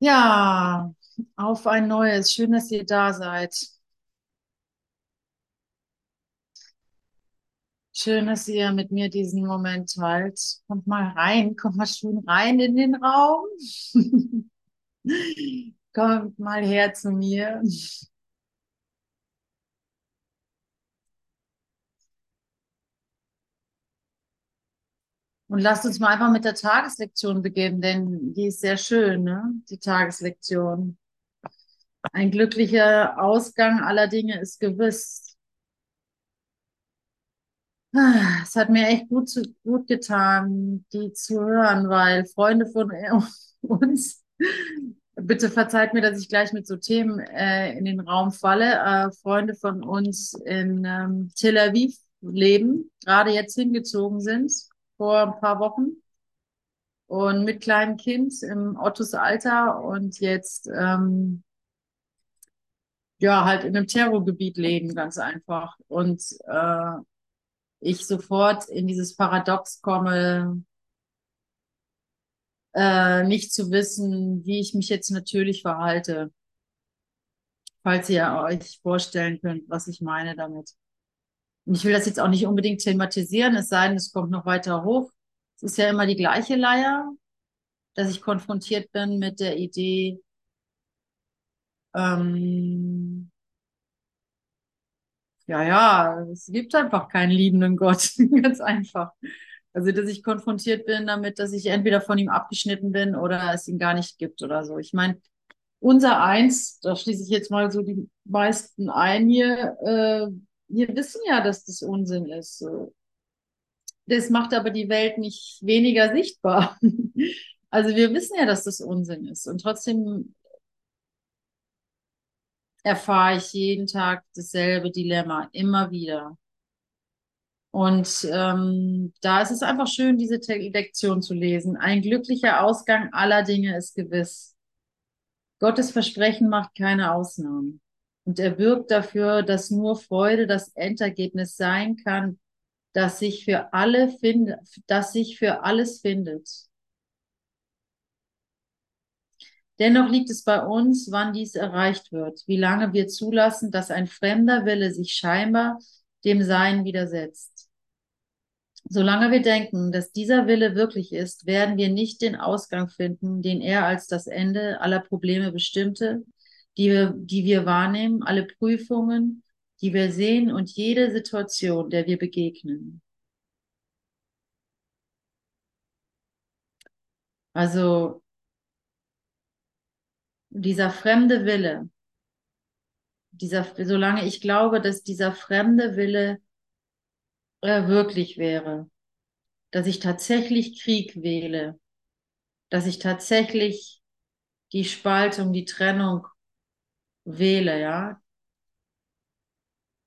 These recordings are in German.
Ja, auf ein neues. Schön, dass ihr da seid. Schön, dass ihr mit mir diesen Moment teilt. Kommt mal rein, kommt mal schön rein in den Raum. Kommt mal her zu mir. Und lasst uns mal einfach mit der Tageslektion beginnen, denn die ist sehr schön, ne? Die Tageslektion. Ein glücklicher Ausgang aller Dinge ist gewiss. Es hat mir echt gut, gut getan, die zu hören, weil Freunde von uns, bitte verzeiht mir, dass ich gleich mit so Themen äh, in den Raum falle, äh, Freunde von uns in ähm, Tel Aviv leben, gerade jetzt hingezogen sind, vor ein paar Wochen und mit kleinem Kind im Ottos Alter und jetzt ähm, ja halt in einem Terrorgebiet leben, ganz einfach. Und äh, ich sofort in dieses Paradox komme, äh, nicht zu wissen, wie ich mich jetzt natürlich verhalte. Falls ihr euch vorstellen könnt, was ich meine damit. Und ich will das jetzt auch nicht unbedingt thematisieren, es sei denn, es kommt noch weiter hoch. Es ist ja immer die gleiche Leier, dass ich konfrontiert bin mit der Idee, ähm, ja, ja, es gibt einfach keinen liebenden Gott, ganz einfach. Also, dass ich konfrontiert bin damit, dass ich entweder von ihm abgeschnitten bin oder es ihn gar nicht gibt oder so. Ich meine, unser Eins, da schließe ich jetzt mal so die meisten ein hier, äh, wir wissen ja, dass das Unsinn ist. Das macht aber die Welt nicht weniger sichtbar. Also wir wissen ja, dass das Unsinn ist. Und trotzdem erfahre ich jeden Tag dasselbe Dilemma, immer wieder. Und ähm, da ist es einfach schön, diese Lektion zu lesen. Ein glücklicher Ausgang aller Dinge ist gewiss. Gottes Versprechen macht keine Ausnahmen. Und er wirkt dafür, dass nur Freude das Endergebnis sein kann, das sich für alle findet, das sich für alles findet. Dennoch liegt es bei uns, wann dies erreicht wird, wie lange wir zulassen, dass ein fremder Wille sich scheinbar dem Sein widersetzt. Solange wir denken, dass dieser Wille wirklich ist, werden wir nicht den Ausgang finden, den er als das Ende aller Probleme bestimmte, die wir, die wir wahrnehmen, alle Prüfungen, die wir sehen und jede Situation, der wir begegnen. Also dieser fremde Wille, dieser, solange ich glaube, dass dieser fremde Wille äh, wirklich wäre, dass ich tatsächlich Krieg wähle, dass ich tatsächlich die Spaltung, die Trennung wähle, ja.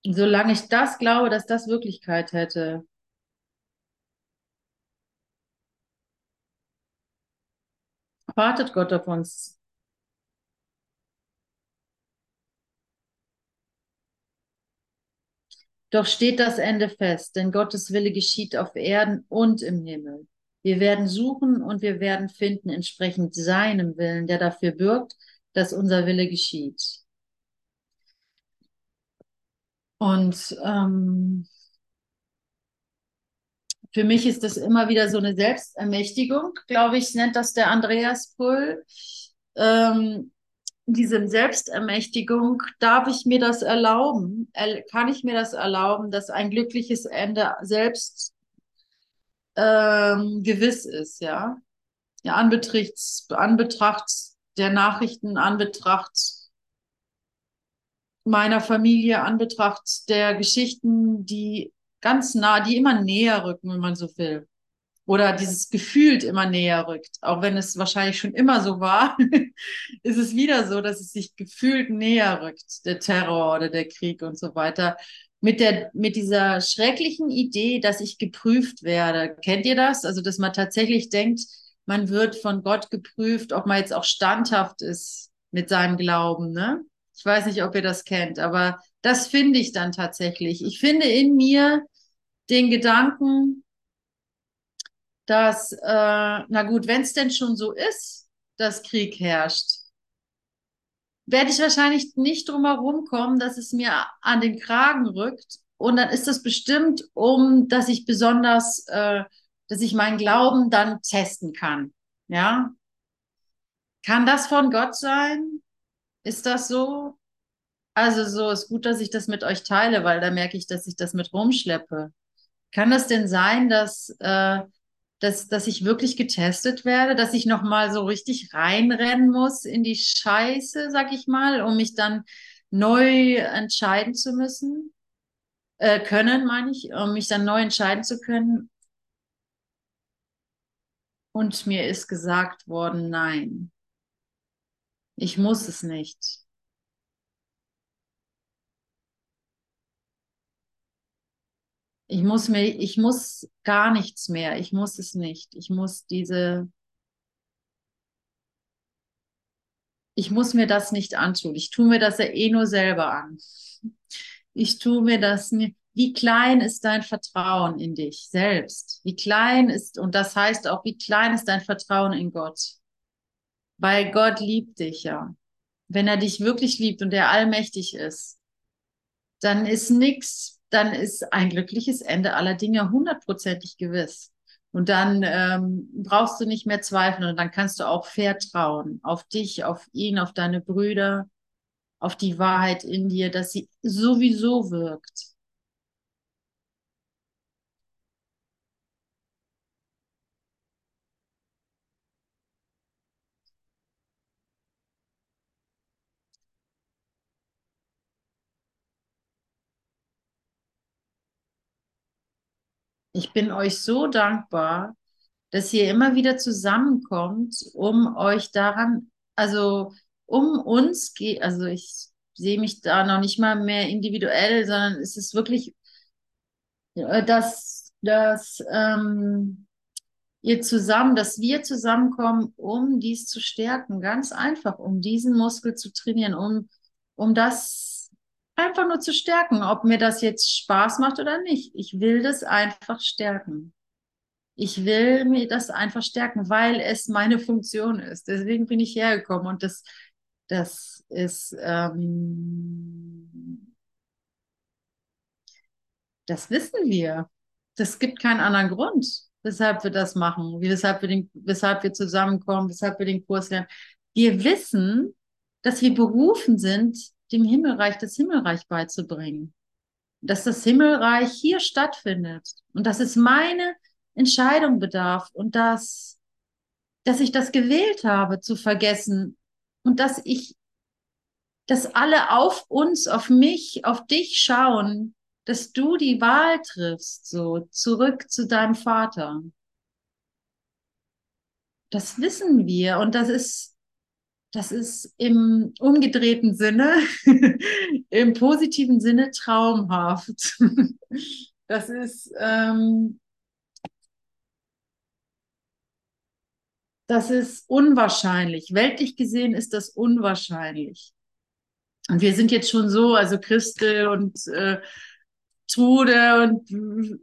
Solange ich das glaube, dass das Wirklichkeit hätte, wartet Gott auf uns. Doch steht das Ende fest, denn Gottes Wille geschieht auf Erden und im Himmel. Wir werden suchen und wir werden finden entsprechend seinem Willen, der dafür bürgt, dass unser Wille geschieht. Und ähm, für mich ist das immer wieder so eine Selbstermächtigung, glaube ich, nennt das der Andreas Pull. Ähm, diese Selbstermächtigung, darf ich mir das erlauben? Kann ich mir das erlauben, dass ein glückliches Ende selbst ähm, gewiss ist, ja? Ja, anbetracht, anbetracht der Nachrichten, anbetracht meiner Familie, anbetracht der Geschichten, die ganz nah, die immer näher rücken, wenn man so will oder dieses gefühlt immer näher rückt. Auch wenn es wahrscheinlich schon immer so war, ist es wieder so, dass es sich gefühlt näher rückt, der Terror oder der Krieg und so weiter. Mit der, mit dieser schrecklichen Idee, dass ich geprüft werde. Kennt ihr das? Also, dass man tatsächlich denkt, man wird von Gott geprüft, ob man jetzt auch standhaft ist mit seinem Glauben, ne? Ich weiß nicht, ob ihr das kennt, aber das finde ich dann tatsächlich. Ich finde in mir den Gedanken, dass, äh, na gut, wenn es denn schon so ist, dass Krieg herrscht, werde ich wahrscheinlich nicht drum herum kommen, dass es mir an den Kragen rückt. Und dann ist das bestimmt, um, dass ich besonders, äh, dass ich meinen Glauben dann testen kann. Ja? Kann das von Gott sein? Ist das so? Also so ist gut, dass ich das mit euch teile, weil da merke ich, dass ich das mit rumschleppe. Kann das denn sein, dass, äh, dass, dass ich wirklich getestet werde, dass ich nochmal so richtig reinrennen muss in die Scheiße, sag ich mal, um mich dann neu entscheiden zu müssen? Äh, können, meine ich, um mich dann neu entscheiden zu können. Und mir ist gesagt worden, nein, ich muss es nicht. Ich muss mir, ich muss gar nichts mehr. Ich muss es nicht. Ich muss diese, ich muss mir das nicht antun. Ich tue mir das ja eh nur selber an. Ich tue mir das nicht. Wie klein ist dein Vertrauen in dich selbst? Wie klein ist, und das heißt auch, wie klein ist dein Vertrauen in Gott? Weil Gott liebt dich ja. Wenn er dich wirklich liebt und er allmächtig ist, dann ist nichts, dann ist ein glückliches Ende aller Dinge hundertprozentig gewiss. Und dann ähm, brauchst du nicht mehr zweifeln und dann kannst du auch vertrauen auf dich, auf ihn, auf deine Brüder, auf die Wahrheit in dir, dass sie sowieso wirkt. Ich bin euch so dankbar, dass ihr immer wieder zusammenkommt, um euch daran, also um uns geht, also ich sehe mich da noch nicht mal mehr individuell, sondern es ist wirklich, äh, dass, dass ähm, ihr zusammen, dass wir zusammenkommen, um dies zu stärken, ganz einfach, um diesen Muskel zu trainieren, um, um das einfach nur zu stärken, ob mir das jetzt Spaß macht oder nicht. Ich will das einfach stärken. Ich will mir das einfach stärken, weil es meine Funktion ist. Deswegen bin ich hergekommen und das, das ist, ähm, das wissen wir. Das gibt keinen anderen Grund, weshalb wir das machen, weshalb wir, den, weshalb wir zusammenkommen, weshalb wir den Kurs lernen. Wir wissen, dass wir berufen sind, dem Himmelreich das Himmelreich beizubringen. Dass das Himmelreich hier stattfindet und dass es meine Entscheidung bedarf und dass, dass ich das gewählt habe zu vergessen und dass ich, dass alle auf uns, auf mich, auf dich schauen, dass du die Wahl triffst, so zurück zu deinem Vater. Das wissen wir und das ist das ist im umgedrehten Sinne, im positiven Sinne traumhaft. Das ist, ähm, das ist unwahrscheinlich. Weltlich gesehen ist das unwahrscheinlich. Und wir sind jetzt schon so, also Christel und äh, Trude und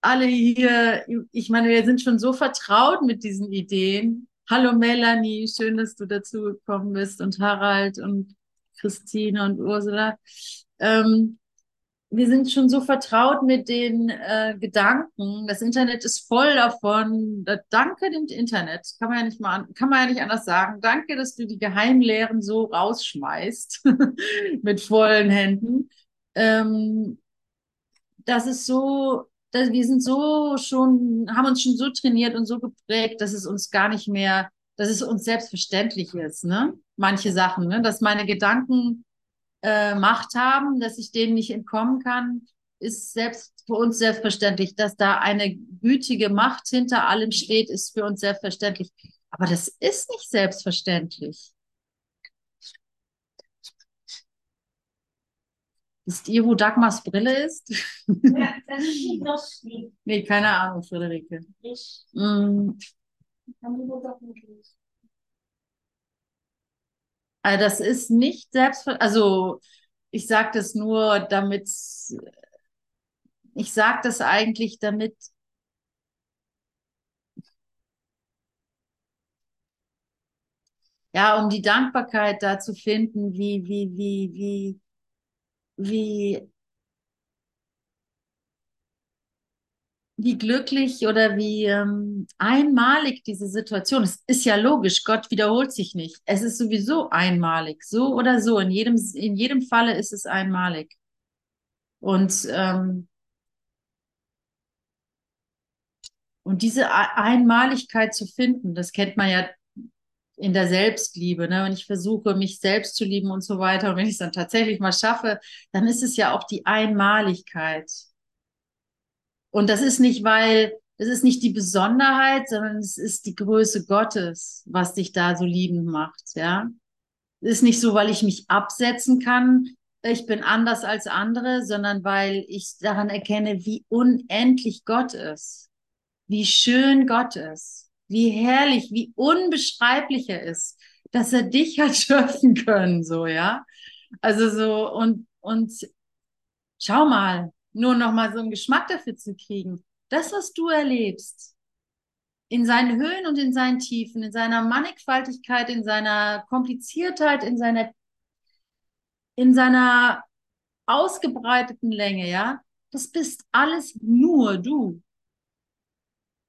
alle hier, ich meine, wir sind schon so vertraut mit diesen Ideen Hallo Melanie, schön, dass du dazu gekommen bist und Harald und Christine und Ursula. Ähm, wir sind schon so vertraut mit den äh, Gedanken. Das Internet ist voll davon. Da, danke dem Internet. Kann man ja nicht mal, kann man ja nicht anders sagen. Danke, dass du die Geheimlehren so rausschmeißt mit vollen Händen. Ähm, das ist so dass wir sind so schon, haben uns schon so trainiert und so geprägt, dass es uns gar nicht mehr, dass es uns selbstverständlich ist, ne? Manche Sachen, ne? Dass meine Gedanken äh, Macht haben, dass ich denen nicht entkommen kann, ist selbst für uns selbstverständlich. Dass da eine gütige Macht hinter allem steht, ist für uns selbstverständlich. Aber das ist nicht selbstverständlich. Wisst ihr, wo Dagmars Brille ist? Ja, das ist nicht lustig. nee, keine Ahnung, Friederike. Ich Mm, also das ist nicht selbstverständlich. Also ich sage das nur, damit, ich sage das eigentlich, damit ja, um die Dankbarkeit da zu finden, wie, wie, wie, wie, wie, wie glücklich oder wie ähm, einmalig diese Situation ist. Ist ja logisch, Gott wiederholt sich nicht. Es ist sowieso einmalig, so oder so. In jedem, in jedem Falle ist es einmalig. Und, ähm, und diese Einmaligkeit zu finden, das kennt man ja in der Selbstliebe, ne? wenn ich versuche, mich selbst zu lieben und so weiter, und wenn ich es dann tatsächlich mal schaffe, dann ist es ja auch die Einmaligkeit. Und das ist nicht, weil, es ist nicht die Besonderheit, sondern es ist die Größe Gottes, was dich da so liebend macht, ja. Es ist nicht so, weil ich mich absetzen kann, ich bin anders als andere, sondern weil ich daran erkenne, wie unendlich Gott ist, wie schön Gott ist, wie herrlich, wie unbeschreiblich er ist, dass er dich hat schöpfen können, so, ja. Also so, und, und schau mal, nur noch mal so einen Geschmack dafür zu kriegen. Das, was du erlebst, in seinen Höhen und in seinen Tiefen, in seiner Mannigfaltigkeit, in seiner Kompliziertheit, in seiner, in seiner ausgebreiteten Länge, ja, das bist alles nur du.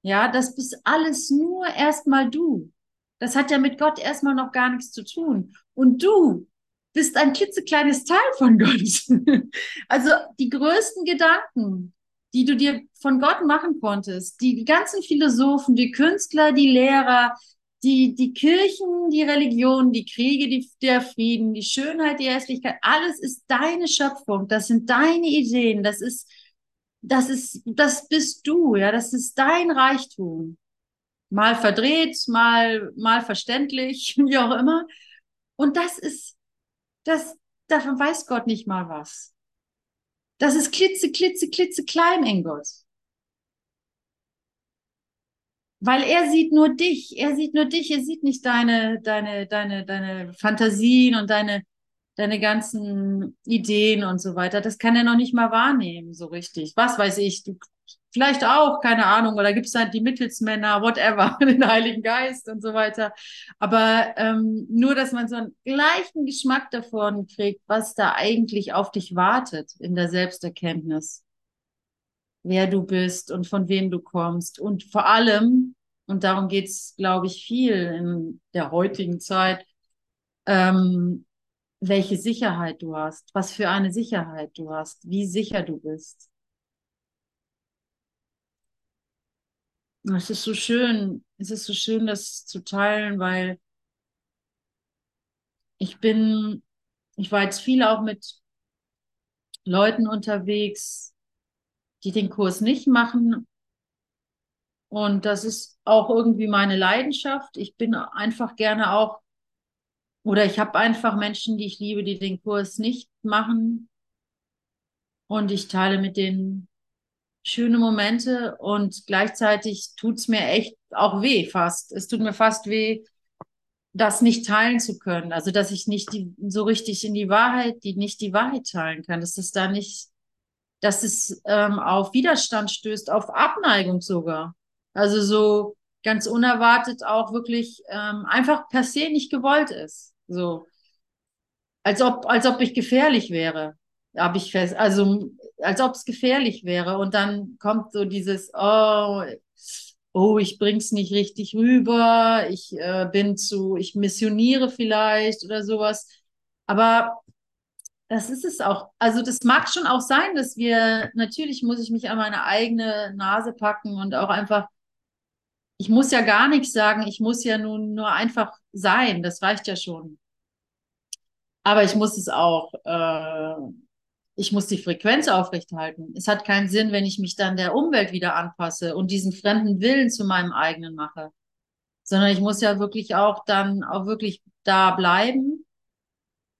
Ja, das bist alles nur erstmal du. Das hat ja mit Gott erstmal noch gar nichts zu tun. Und du bist ein klitzekleines Teil von Gott. also die größten Gedanken, die du dir von Gott machen konntest, die, ganzen Philosophen, die Künstler, die Lehrer, die, die Kirchen, die Religion, die Kriege, die, der Frieden, die Schönheit, die Hässlichkeit, alles ist deine Schöpfung, das sind deine Ideen, das ist, das ist, das bist du, ja, das ist dein Reichtum. Mal verdreht, mal, mal verständlich, wie auch immer. Und das ist, das, davon weiß Gott nicht mal was. Das ist klitze, klitze, klitze klein in Gott. Weil er sieht nur dich, er sieht nur dich, er sieht nicht deine, deine, deine, deine Fantasien und deine, deine ganzen Ideen und so weiter. Das kann er noch nicht mal wahrnehmen, so richtig. Was weiß ich, du Vielleicht auch, keine Ahnung, oder gibt es halt die Mittelsmänner, whatever, den Heiligen Geist und so weiter. Aber ähm, nur, dass man so einen gleichen Geschmack davon kriegt, was da eigentlich auf dich wartet in der Selbsterkenntnis. Wer du bist und von wem du kommst. Und vor allem, und darum geht's, glaube ich, viel in der heutigen Zeit, ähm, welche Sicherheit du hast, was für eine Sicherheit du hast, wie sicher du bist. Es ist so schön, es ist so schön, das zu teilen, weil ich bin, ich war jetzt viel auch mit Leuten unterwegs, die den Kurs nicht machen. Und das ist auch irgendwie meine Leidenschaft. Ich bin einfach gerne auch, oder ich habe einfach Menschen, die ich liebe, die den Kurs nicht machen. Und ich teile mit denen schöne Momente und gleichzeitig tut's mir echt auch weh fast. Es tut mir fast weh, das nicht teilen zu können. Also, dass ich nicht die, so richtig in die Wahrheit, die nicht die Wahrheit teilen kann, dass es da nicht, dass es ähm, auf Widerstand stößt, auf Abneigung sogar. Also so ganz unerwartet auch wirklich ähm, einfach per se nicht gewollt ist. So. Als ob, als ob ich gefährlich wäre. Habe ich fest, also als ob es gefährlich wäre. Und dann kommt so dieses, oh, oh, ich bring's nicht richtig rüber, ich äh, bin zu, ich missioniere vielleicht oder sowas. Aber das ist es auch. Also das mag schon auch sein, dass wir, natürlich muss ich mich an meine eigene Nase packen und auch einfach, ich muss ja gar nichts sagen, ich muss ja nun nur einfach sein, das reicht ja schon. Aber ich muss es auch äh, ich muss die Frequenz aufrechthalten. Es hat keinen Sinn, wenn ich mich dann der Umwelt wieder anpasse und diesen fremden Willen zu meinem eigenen mache, sondern ich muss ja wirklich auch dann auch wirklich da bleiben.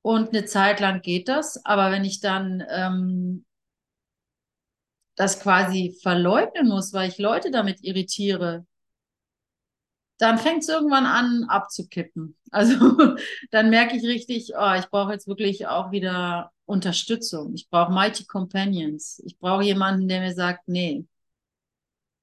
Und eine Zeit lang geht das, aber wenn ich dann ähm, das quasi verleugnen muss, weil ich Leute damit irritiere, dann fängt es irgendwann an abzukippen. Also dann merke ich richtig, oh, ich brauche jetzt wirklich auch wieder Unterstützung. Ich brauche Mighty Companions. Ich brauche jemanden, der mir sagt, nee,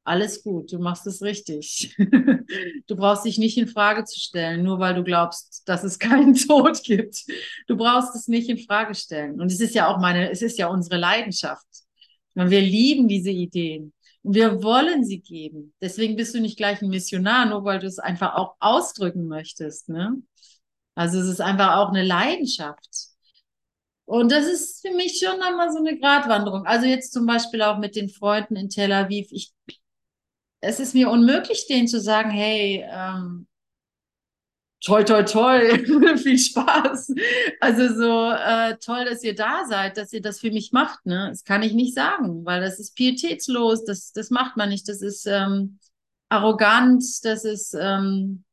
Alles gut, du machst es richtig. Du brauchst dich nicht in Frage zu stellen, nur weil du glaubst, dass es keinen Tod gibt. Du brauchst es nicht in Frage stellen. Und es ist ja auch meine, es ist ja unsere Leidenschaft. Und wir lieben diese Ideen. Wir wollen sie geben. Deswegen bist du nicht gleich ein Missionar, nur weil du es einfach auch ausdrücken möchtest. Ne? Also es ist einfach auch eine Leidenschaft. Und das ist für mich schon einmal so eine Gratwanderung. Also jetzt zum Beispiel auch mit den Freunden in Tel Aviv. Ich es ist mir unmöglich, denen zu sagen, hey, ähm, toll, toll, toll, viel Spaß. Also so äh, toll, dass ihr da seid, dass ihr das für mich macht. Ne? Das kann ich nicht sagen, weil das ist pietätslos, das, das macht man nicht, das ist ähm, arrogant, das ist... Ähm,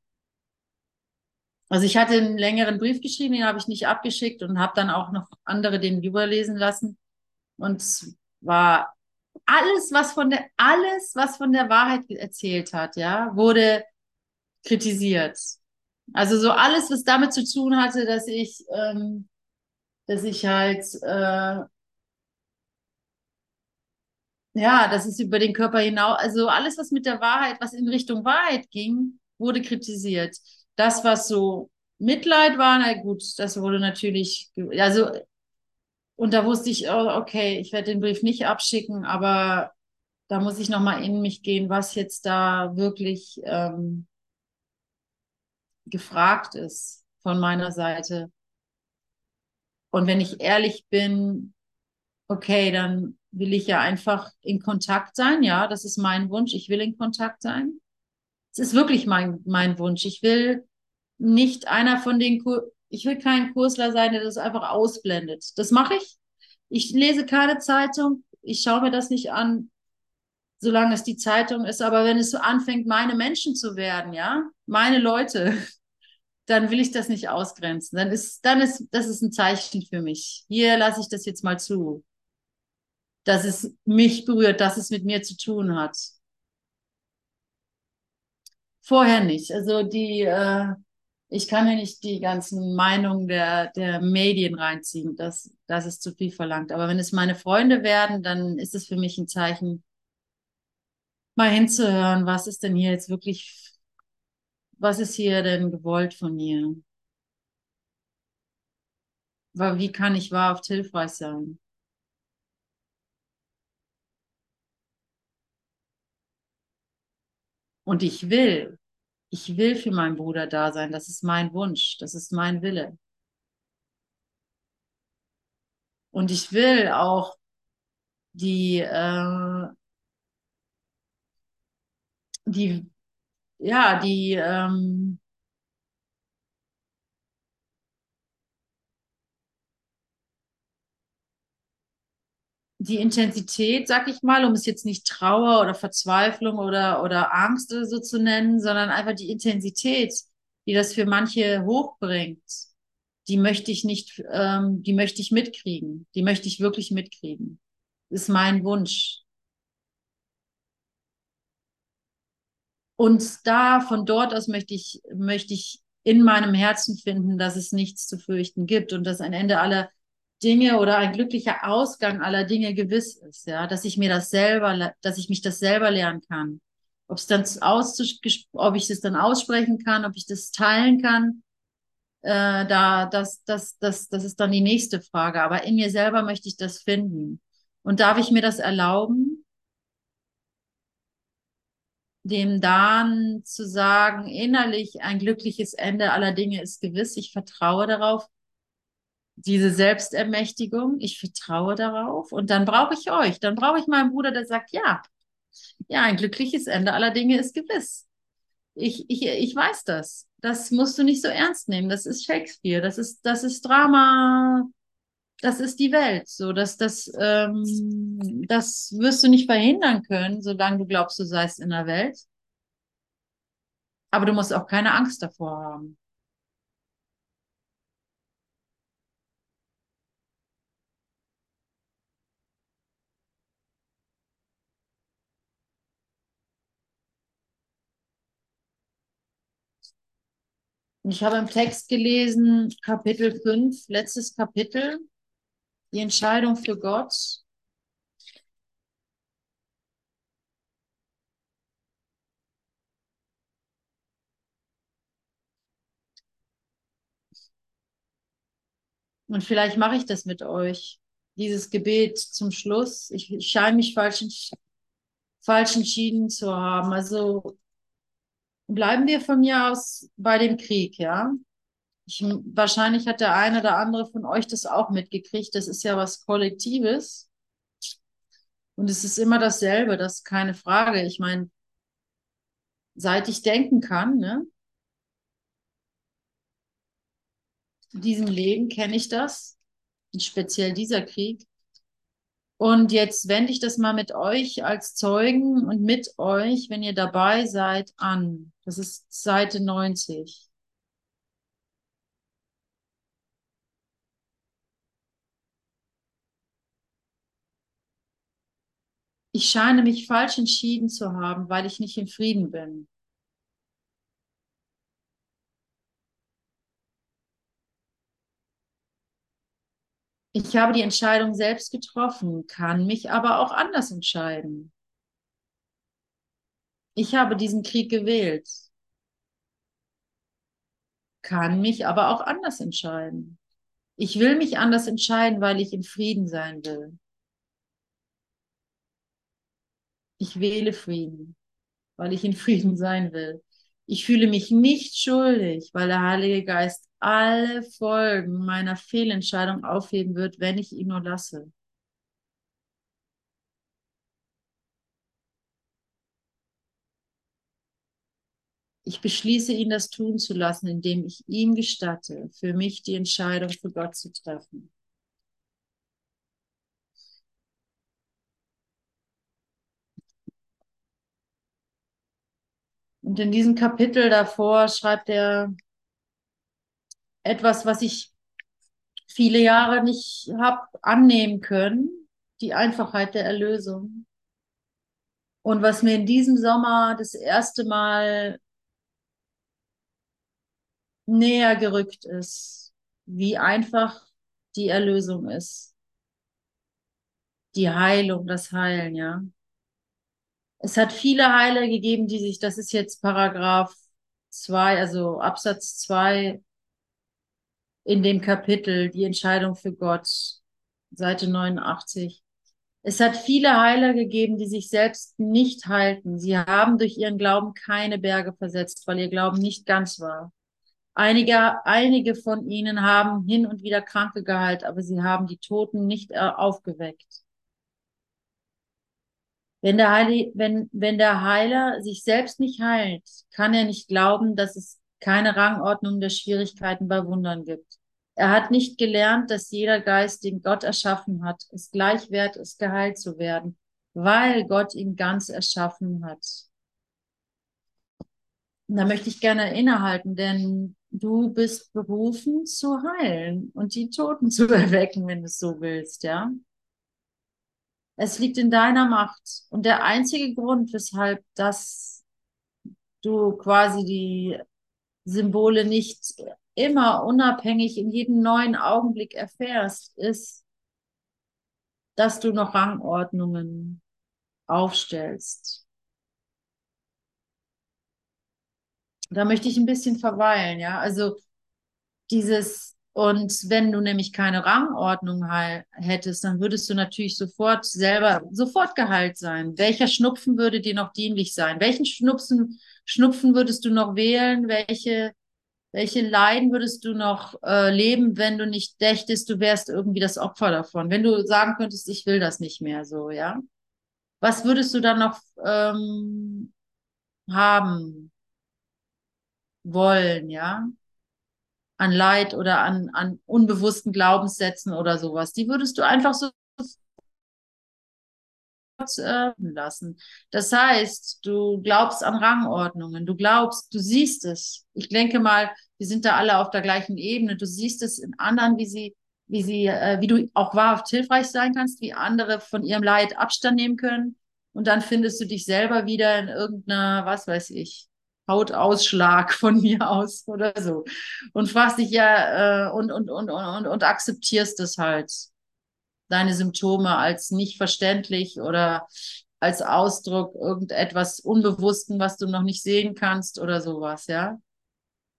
also ich hatte einen längeren Brief geschrieben, den habe ich nicht abgeschickt und habe dann auch noch andere den überlesen lassen. Und war alles, was von der, alles, was von der Wahrheit erzählt hat, ja, wurde kritisiert. Also so alles, was damit zu tun hatte, dass ich, ähm, dass ich halt, äh, ja, dass es über den Körper hinaus, also alles, was mit der Wahrheit, was in Richtung Wahrheit ging, wurde kritisiert. Das, was so Mitleid war, na gut, das wurde natürlich, also und da wusste ich, oh, okay, ich werde den Brief nicht abschicken, aber da muss ich nochmal in mich gehen, was jetzt da wirklich ähm, gefragt ist von meiner Seite. Und wenn ich ehrlich bin, okay, dann will ich ja einfach in Kontakt sein. Ja, das ist mein Wunsch. Ich will in Kontakt sein. Es ist wirklich mein, mein Wunsch. Ich will nicht einer von den ich will kein Kursler sein, der das einfach ausblendet. Das mache ich. Ich lese keine Zeitung. Ich schaue mir das nicht an, solange es die Zeitung ist. Aber wenn es so anfängt, meine Menschen zu werden, ja, meine Leute, dann will ich das nicht ausgrenzen. Dann ist, dann ist, das ist ein Zeichen für mich. Hier lasse ich das jetzt mal zu. Dass es mich berührt, dass es mit mir zu tun hat. Vorher nicht. Also die, äh, ich kann mir nicht die ganzen Meinungen der, der Medien reinziehen. Das, das ist zu viel verlangt. Aber wenn es meine Freunde werden, dann ist es für mich ein Zeichen, mal hinzuhören, was ist denn hier jetzt wirklich, was ist hier denn gewollt von mir? Weil wie kann ich wahrhaft hilfreich sein? Und ich will, ich will für meinen Bruder da sein. Das ist mein Wunsch. Das ist mein Wille. Und ich will auch die, äh, die, ja, die, ähm, die Intensität, sag ich mal, um es jetzt nicht Trauer oder Verzweiflung oder, oder Angst oder so zu nennen, sondern einfach die Intensität, die das für manche hochbringt, die möchte ich nicht, ähm, die möchte ich mitkriegen. Die möchte ich wirklich mitkriegen. Das ist mein Wunsch. Und da, von dort aus möchte ich, möchte ich in meinem Herzen finden, dass es nichts zu fürchten gibt und dass ein Ende aller Dinge oder ein glücklicher Ausgang aller Dinge gewiss ist, ja, dass ich mir das selber, dass ich mich das selber lernen kann. Ob es dann aus, ob ich es dann aussprechen kann, ob ich das teilen kann, äh, da, das, das, das, das ist dann die nächste Frage. Aber in mir selber möchte ich das finden. Und darf ich mir das erlauben, dem dann zu sagen, innerlich ein glückliches Ende aller Dinge ist gewiss. Ich vertraue darauf, diese Selbstermächtigung, ich vertraue darauf und dann brauche ich euch, dann brauche ich meinen Bruder, der sagt, ja, ja, ein glückliches Ende aller Dinge ist gewiss. Ich, ich, ich weiß das. Das musst du nicht so ernst nehmen. Das ist Shakespeare, das ist, das ist Drama, das ist die Welt. So, dass das, ähm, das wirst du nicht verhindern können, solange du glaubst, du seist in der Welt. Aber du musst auch keine Angst davor haben. Ich habe im Text gelesen, Kapitel 5, letztes Kapitel, die Entscheidung für Gott. Und vielleicht mache ich das mit euch, dieses Gebet zum Schluss. Ich, ich scheine mich falsch, falsch entschieden zu haben. Also bleiben wir von mir aus bei dem Krieg, ja? Ich, wahrscheinlich hat der eine oder andere von euch das auch mitgekriegt. Das ist ja was Kollektives. Und es ist immer dasselbe, das ist keine Frage. Ich meine, seit ich denken kann, ne? In diesem Leben kenne ich das. Speziell dieser Krieg. Und jetzt wende ich das mal mit euch als Zeugen und mit euch, wenn ihr dabei seid, an. Das ist Seite 90. Ich scheine mich falsch entschieden zu haben, weil ich nicht in Frieden bin. Ich habe die Entscheidung selbst getroffen, kann mich aber auch anders entscheiden. Ich habe diesen Krieg gewählt, kann mich aber auch anders entscheiden. Ich will mich anders entscheiden, weil ich in Frieden sein will. Ich wähle Frieden, weil ich in Frieden sein will. Ich fühle mich nicht schuldig, weil der Heilige Geist alle Folgen meiner Fehlentscheidung aufheben wird, wenn ich ihn nur lasse. Ich beschließe ihn, das tun zu lassen, indem ich ihm gestatte, für mich die Entscheidung für Gott zu treffen. Und in diesem Kapitel davor schreibt er etwas, was ich viele Jahre nicht habe annehmen können, die Einfachheit der Erlösung. Und was mir in diesem Sommer das erste Mal näher gerückt ist, wie einfach die Erlösung ist. Die Heilung, das Heilen, ja. Es hat viele Heile gegeben, die sich, das ist jetzt Paragraph 2, also Absatz 2 in dem Kapitel, die Entscheidung für Gott, Seite 89. Es hat viele Heiler gegeben, die sich selbst nicht halten. Sie haben durch ihren Glauben keine Berge versetzt, weil ihr Glauben nicht ganz war. Einige, einige von ihnen haben hin und wieder Kranke geheilt, aber sie haben die Toten nicht äh, aufgeweckt. Wenn der, Heil, wenn, wenn der Heiler sich selbst nicht heilt, kann er nicht glauben, dass es keine Rangordnung der Schwierigkeiten bei Wundern gibt. Er hat nicht gelernt, dass jeder Geist, den Gott erschaffen hat, es gleich wert ist, geheilt zu werden, weil Gott ihn ganz erschaffen hat. Da möchte ich gerne innehalten, denn du bist berufen zu heilen und die Toten zu erwecken, wenn du es so willst, ja. Es liegt in deiner Macht. Und der einzige Grund, weshalb das du quasi die Symbole nicht immer unabhängig in jedem neuen Augenblick erfährst, ist, dass du noch Rangordnungen aufstellst. Da möchte ich ein bisschen verweilen, ja. Also dieses, und wenn du nämlich keine Rangordnung hättest, dann würdest du natürlich sofort selber, sofort geheilt sein. Welcher Schnupfen würde dir noch dienlich sein? Welchen Schnupfen, Schnupfen würdest du noch wählen? Welche, welche Leiden würdest du noch äh, leben, wenn du nicht dächtest, du wärst irgendwie das Opfer davon? Wenn du sagen könntest, ich will das nicht mehr so, ja? Was würdest du dann noch ähm, haben? wollen, ja, an Leid oder an, an unbewussten Glaubenssätzen oder sowas, die würdest du einfach so äh, lassen. Das heißt, du glaubst an Rangordnungen, du glaubst, du siehst es. Ich denke mal, wir sind da alle auf der gleichen Ebene. Du siehst es in anderen, wie sie, wie sie, äh, wie du auch wahrhaft hilfreich sein kannst, wie andere von ihrem Leid Abstand nehmen können. Und dann findest du dich selber wieder in irgendeiner, was weiß ich, Hautausschlag von mir aus oder so. Und fragst dich ja äh, und, und, und, und, und akzeptierst es halt, deine Symptome als nicht verständlich oder als Ausdruck irgendetwas Unbewussten, was du noch nicht sehen kannst oder sowas, ja.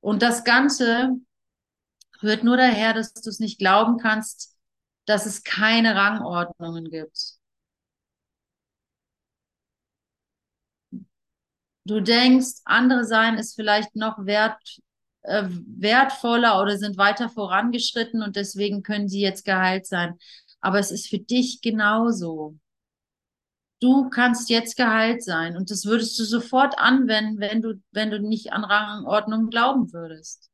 Und das Ganze rührt nur daher, dass du es nicht glauben kannst, dass es keine Rangordnungen gibt. Du denkst, andere sein ist vielleicht noch wert, äh, wertvoller oder sind weiter vorangeschritten und deswegen können sie jetzt geheilt sein. Aber es ist für dich genauso. Du kannst jetzt geheilt sein und das würdest du sofort anwenden, wenn du, wenn du nicht an Rangordnung glauben würdest.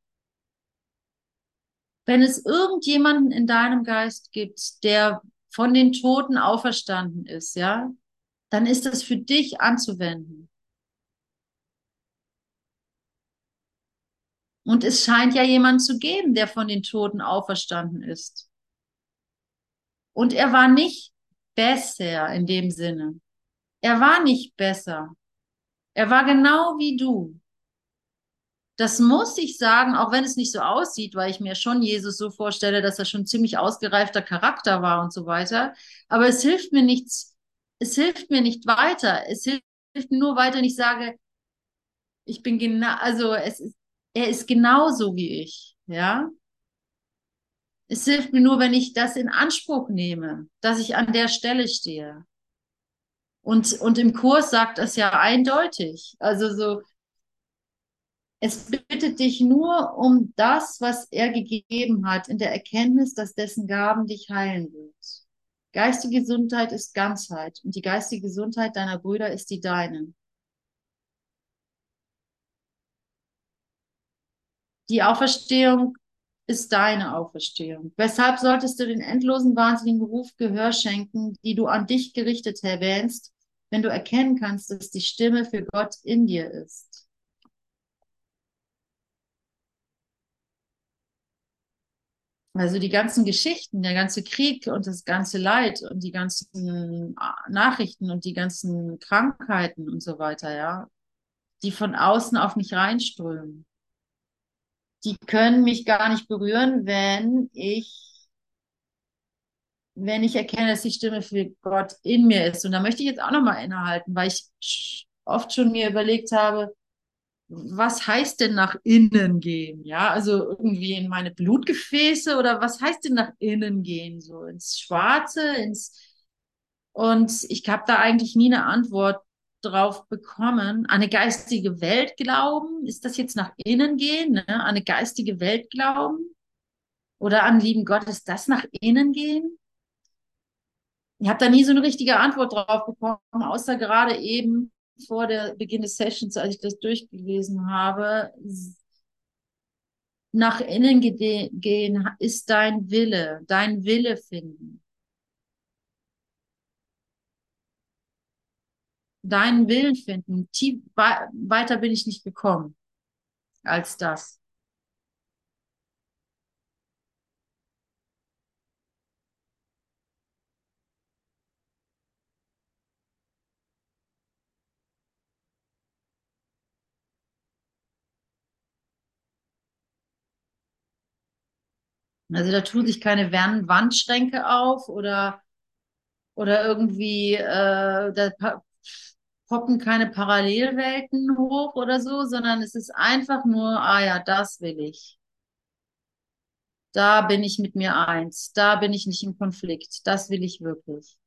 Wenn es irgendjemanden in deinem Geist gibt, der von den Toten auferstanden ist, ja, dann ist das für dich anzuwenden. Und es scheint ja jemanden zu geben, der von den Toten auferstanden ist. Und er war nicht besser in dem Sinne. Er war nicht besser. Er war genau wie du. Das muss ich sagen, auch wenn es nicht so aussieht, weil ich mir schon Jesus so vorstelle, dass er schon ziemlich ausgereifter Charakter war und so weiter. Aber es hilft mir nichts, es hilft mir nicht weiter. Es hilft nur weiter, wenn ich sage, ich bin genau, also es ist, er ist genauso wie ich, ja. Es hilft mir nur, wenn ich das in Anspruch nehme, dass ich an der Stelle stehe. Und, und im Kurs sagt das ja eindeutig. Also so, es bittet dich nur um das, was er gegeben hat, in der Erkenntnis, dass dessen Gaben dich heilen wird. Geistige Gesundheit ist Ganzheit und die geistige Gesundheit deiner Brüder ist die deine. Die Auferstehung ist deine Auferstehung. Weshalb solltest du den endlosen wahnsinnigen Ruf Gehör schenken, die du an dich gerichtet erwähnst, wenn du erkennen kannst, dass die Stimme für Gott in dir ist? Also die ganzen Geschichten, der ganze Krieg und das ganze Leid und die ganzen Nachrichten und die ganzen Krankheiten und so weiter, ja, die von außen auf mich reinströmen die können mich gar nicht berühren, wenn ich, wenn ich erkenne, dass die Stimme für Gott in mir ist. Und da möchte ich jetzt auch nochmal innehalten, weil ich oft schon mir überlegt habe, was heißt denn nach innen gehen? Ja, also irgendwie in meine Blutgefäße oder was heißt denn nach innen gehen? So ins Schwarze, ins, und ich habe da eigentlich nie eine Antwort drauf bekommen. Eine geistige Welt glauben, ist das jetzt nach innen gehen? Ne? Eine geistige Welt glauben? Oder an lieben Gott, ist das nach innen gehen? Ich habe da nie so eine richtige Antwort drauf bekommen, außer gerade eben vor der Beginn des Sessions, als ich das durchgelesen habe. Nach innen gehen ist dein Wille, dein Wille finden. Deinen Willen finden. Tief, weiter bin ich nicht gekommen als das. Also da tun sich keine Wandschränke auf oder, oder irgendwie, äh, da poppen keine Parallelwelten hoch oder so, sondern es ist einfach nur, ah ja, das will ich. Da bin ich mit mir eins. Da bin ich nicht im Konflikt. Das will ich wirklich.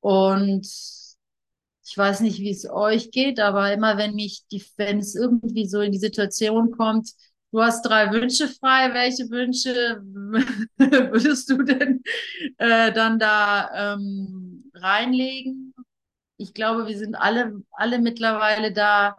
Und ich weiß nicht, wie es euch geht, aber immer wenn mich die, wenn es irgendwie so in die Situation kommt, du hast drei Wünsche frei, welche Wünsche würdest du denn äh, dann da ähm, reinlegen? Ich glaube, wir sind alle, alle mittlerweile da.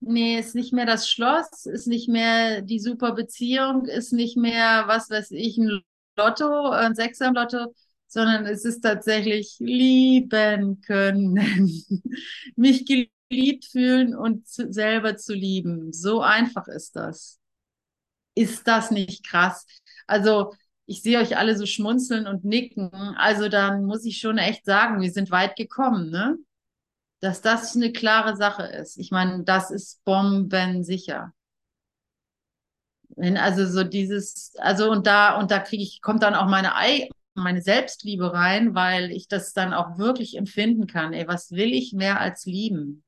Nee, ist nicht mehr das Schloss, ist nicht mehr die super Beziehung, ist nicht mehr, was weiß ich, ein Lotto, ein Sechser Lotto, sondern es ist tatsächlich lieben können. Mich geliebt fühlen und zu, selber zu lieben. So einfach ist das. Ist das nicht krass? Also, ich sehe euch alle so schmunzeln und nicken. Also dann muss ich schon echt sagen, wir sind weit gekommen, ne? Dass das eine klare Sache ist. Ich meine, das ist bombensicher. Wenn also so dieses, also und da, und da kriege ich, kommt dann auch meine Ei, meine Selbstliebe rein, weil ich das dann auch wirklich empfinden kann. Ey, was will ich mehr als lieben?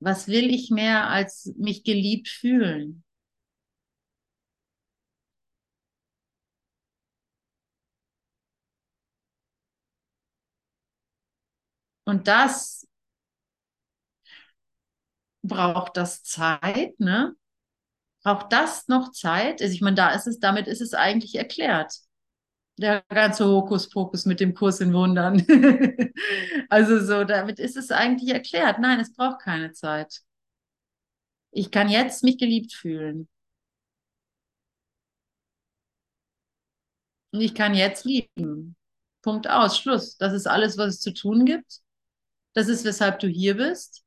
Was will ich mehr als mich geliebt fühlen? Und das braucht das Zeit, ne? Braucht das noch Zeit? Also ich meine, da ist es, damit ist es eigentlich erklärt. Der ganze Hokuspokus mit dem Kurs in Wundern. also so, damit ist es eigentlich erklärt. Nein, es braucht keine Zeit. Ich kann jetzt mich geliebt fühlen. Und ich kann jetzt lieben. Punkt aus, Schluss. Das ist alles, was es zu tun gibt. Das ist, weshalb du hier bist.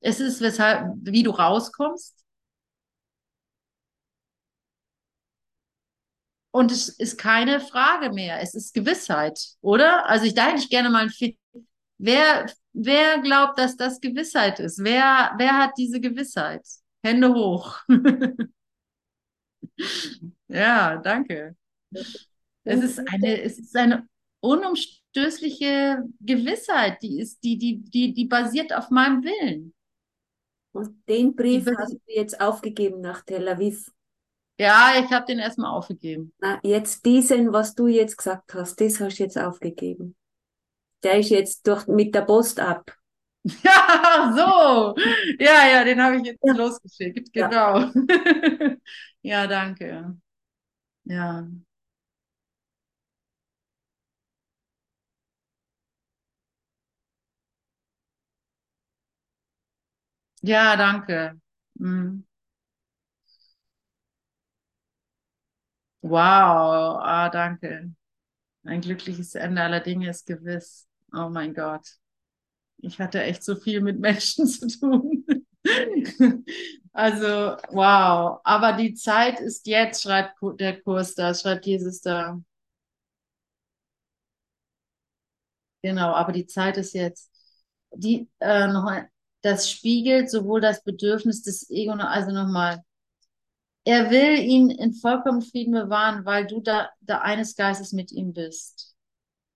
Es ist, weshalb, wie du rauskommst. Und es ist keine Frage mehr. Es ist Gewissheit, oder? Also ich, da hätte ich gerne mal ein Fit. Wer, wer glaubt, dass das Gewissheit ist? Wer, wer hat diese Gewissheit? Hände hoch. ja, danke. Es ist eine, es ist eine unumstößliche Gewissheit, die ist, die, die, die, die basiert auf meinem Willen. Und den Brief hast du jetzt aufgegeben nach Tel Aviv. Ja, ich habe den erstmal aufgegeben. Na, jetzt diesen, was du jetzt gesagt hast, das hast du jetzt aufgegeben. Der ist jetzt durch, mit der Post ab. Ja, so. Ja, ja, den habe ich jetzt Ja. losgeschickt. Ja. Genau. Ja, danke. Ja. Ja, danke. Mhm. Wow, ah, danke. Ein glückliches Ende aller Dinge ist gewiss. Oh mein Gott. Ich hatte echt so viel mit Menschen zu tun. Also, wow. Aber die Zeit ist jetzt, schreibt der Kurs da, schreibt Jesus da. Genau, aber die Zeit ist jetzt. Die, äh, noch ein, das spiegelt sowohl das Bedürfnis des Ego, also nochmal. Er will ihn in vollkommen Frieden bewahren, weil du da, da eines Geistes mit ihm bist.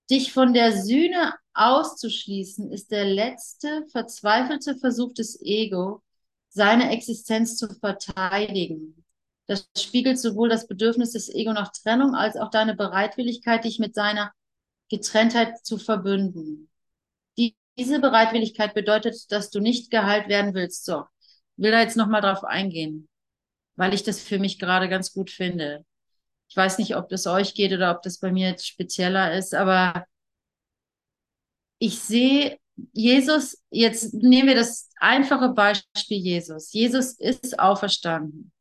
Dich von der Sühne auszuschließen, ist der letzte verzweifelte Versuch des Ego, seine Existenz zu verteidigen. Das spiegelt sowohl das Bedürfnis des Ego nach Trennung als auch deine Bereitwilligkeit, dich mit seiner Getrenntheit zu verbünden. Die, diese Bereitwilligkeit bedeutet, dass du nicht geheilt werden willst. So, will da jetzt nochmal drauf eingehen, weil ich das für mich gerade ganz gut finde. Ich weiß nicht, ob das euch geht oder ob das bei mir jetzt spezieller ist, aber ich sehe Jesus, jetzt nehmen wir das einfache Beispiel Jesus. Jesus ist auferstanden.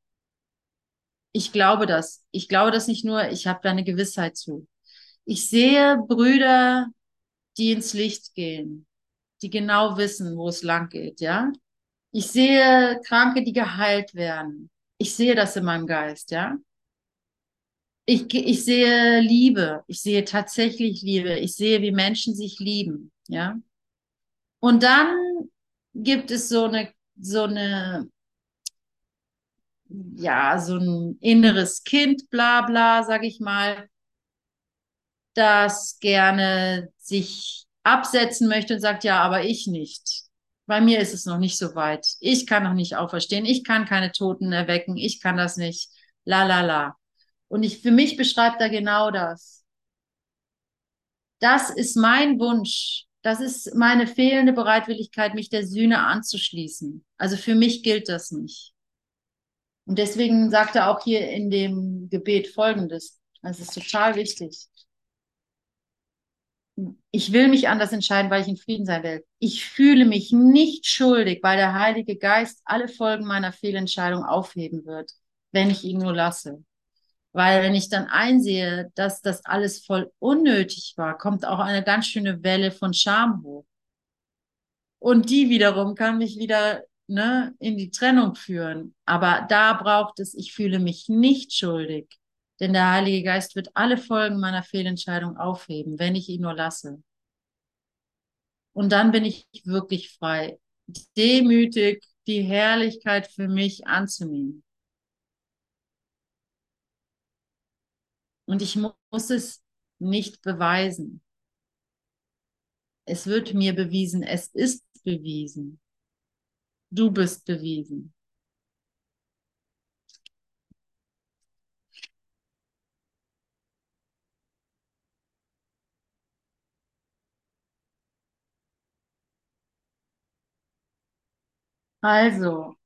Ich glaube das. Ich glaube das nicht nur, ich habe da eine Gewissheit zu. Ich sehe Brüder, die ins Licht gehen, die genau wissen, wo es lang geht, ja? Ich sehe Kranke, die geheilt werden. Ich sehe das in meinem Geist, ja? Ich, ich sehe Liebe. Ich sehe tatsächlich Liebe. Ich sehe, wie Menschen sich lieben, ja? Und dann gibt es so eine, so eine, ja, so ein inneres Kind, bla bla, sag ich mal, das gerne sich absetzen möchte und sagt, ja, aber ich nicht. Bei mir ist es noch nicht so weit. Ich kann noch nicht auferstehen. Ich kann keine Toten erwecken. Ich kann das nicht. La la la. Und ich, für mich beschreibt er genau das. Das ist mein Wunsch. Das ist meine fehlende Bereitwilligkeit, mich der Sühne anzuschließen. Also für mich gilt das nicht. Und deswegen sagt er auch hier in dem Gebet Folgendes. Das ist total wichtig. Ich will mich anders entscheiden, weil ich in Frieden sein will. Ich fühle mich nicht schuldig, weil der Heilige Geist alle Folgen meiner Fehlentscheidung aufheben wird, wenn ich ihn nur lasse. Weil wenn ich dann einsehe, dass das alles voll unnötig war, kommt auch eine ganz schöne Welle von Scham hoch. Und die wiederum kann mich wieder ne, in die Trennung führen. Aber da braucht es, ich fühle mich nicht schuldig, denn der Heilige Geist wird alle Folgen meiner Fehlentscheidung aufheben, wenn ich ihn nur lasse. Und dann bin ich wirklich frei, demütig die Herrlichkeit für mich anzunehmen. Und ich mu muss es nicht beweisen. Es wird mir bewiesen, es ist bewiesen. Du bist bewiesen. Also,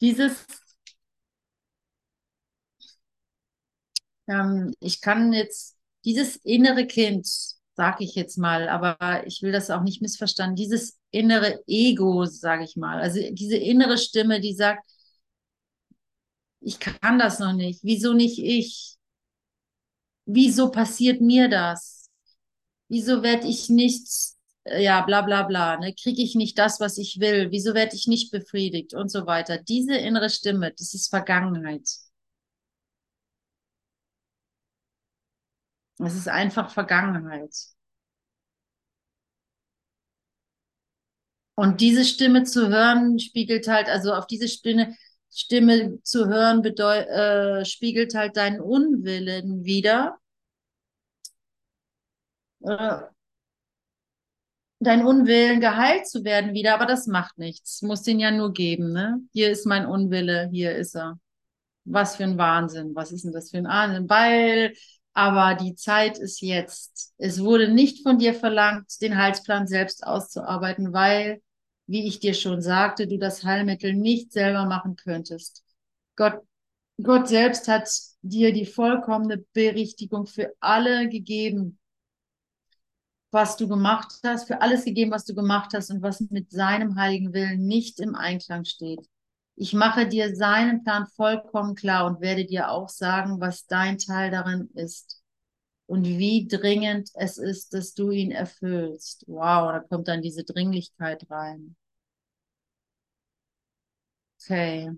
dieses, ähm, ich kann jetzt, dieses innere Kind, sage ich jetzt mal, aber ich will das auch nicht missverstanden, dieses innere Ego, sage ich mal, also diese innere Stimme, die sagt, ich kann das noch nicht, wieso nicht ich? Wieso passiert mir das? Wieso werde ich nicht, äh, ja, bla bla bla, ne? Kriege ich nicht das, was ich will? Wieso werde ich nicht befriedigt und so weiter? Diese innere Stimme, das ist Vergangenheit. Es ist einfach Vergangenheit. Und diese Stimme zu hören, spiegelt halt, also auf diese Stimme, Stimme zu hören, äh, spiegelt halt deinen Unwillen wieder. Äh, dein Unwillen geheilt zu werden wieder, aber das macht nichts. Muss den ja nur geben, ne? Hier ist mein Unwille, hier ist er. Was für ein Wahnsinn. Was ist denn das für ein Wahnsinn? Weil, aber die Zeit ist jetzt. Es wurde nicht von dir verlangt, den Heilsplan selbst auszuarbeiten, weil, wie ich dir schon sagte, du das Heilmittel nicht selber machen könntest. Gott, Gott selbst hat dir die vollkommene Berichtigung für alle gegeben, was du gemacht hast, für alles gegeben, was du gemacht hast und was mit seinem heiligen Willen nicht im Einklang steht. Ich mache dir seinen Plan vollkommen klar und werde dir auch sagen, was dein Teil darin ist und wie dringend es ist, dass du ihn erfüllst. Wow, da kommt dann diese Dringlichkeit rein. Okay.